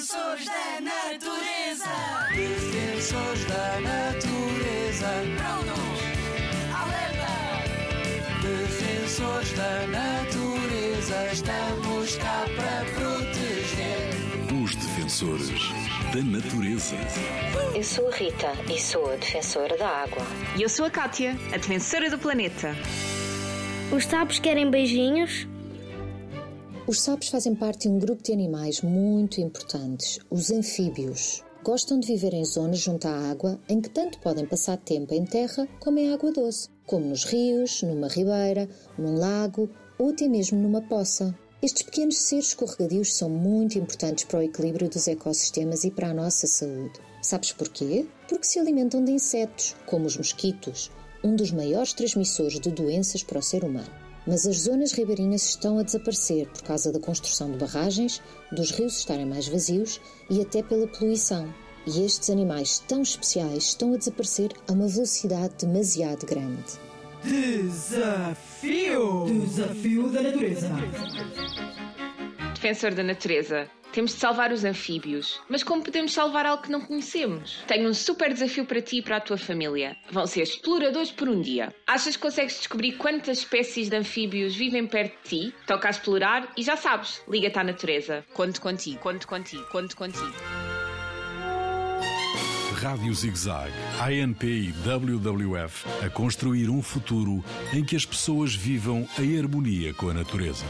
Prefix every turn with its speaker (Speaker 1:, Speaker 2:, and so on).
Speaker 1: Defensores da natureza.
Speaker 2: Defensores da natureza.
Speaker 1: Prontos. Alerta.
Speaker 2: Defensores da natureza. Estamos cá para proteger.
Speaker 3: Os defensores da natureza.
Speaker 4: Eu sou a Rita e sou a defensora da água.
Speaker 5: E eu sou a Kátia, a defensora do planeta.
Speaker 6: Os sapos querem beijinhos?
Speaker 7: Os sapos fazem parte de um grupo de animais muito importantes, os anfíbios. Gostam de viver em zonas junto à água em que tanto podem passar tempo em terra como em água doce, como nos rios, numa ribeira, num lago ou até mesmo numa poça. Estes pequenos seres escorregadios são muito importantes para o equilíbrio dos ecossistemas e para a nossa saúde. Sabes porquê? Porque se alimentam de insetos, como os mosquitos, um dos maiores transmissores de doenças para o ser humano. Mas as zonas ribeirinhas estão a desaparecer por causa da construção de barragens, dos rios estarem mais vazios e até pela poluição. E estes animais tão especiais estão a desaparecer a uma velocidade demasiado grande.
Speaker 8: Desafio! Desafio da natureza.
Speaker 5: Defensor da natureza. Temos de salvar os anfíbios. Mas como podemos salvar algo que não conhecemos? Tenho um super desafio para ti e para a tua família. Vão ser exploradores por um dia. Achas que consegues descobrir quantas espécies de anfíbios vivem perto de ti? Toca a explorar e já sabes, liga-te à natureza. Conto contigo, conto contigo, conto contigo.
Speaker 3: Rádio ZigZag, ANP e WWF a construir um futuro em que as pessoas vivam em harmonia com a natureza.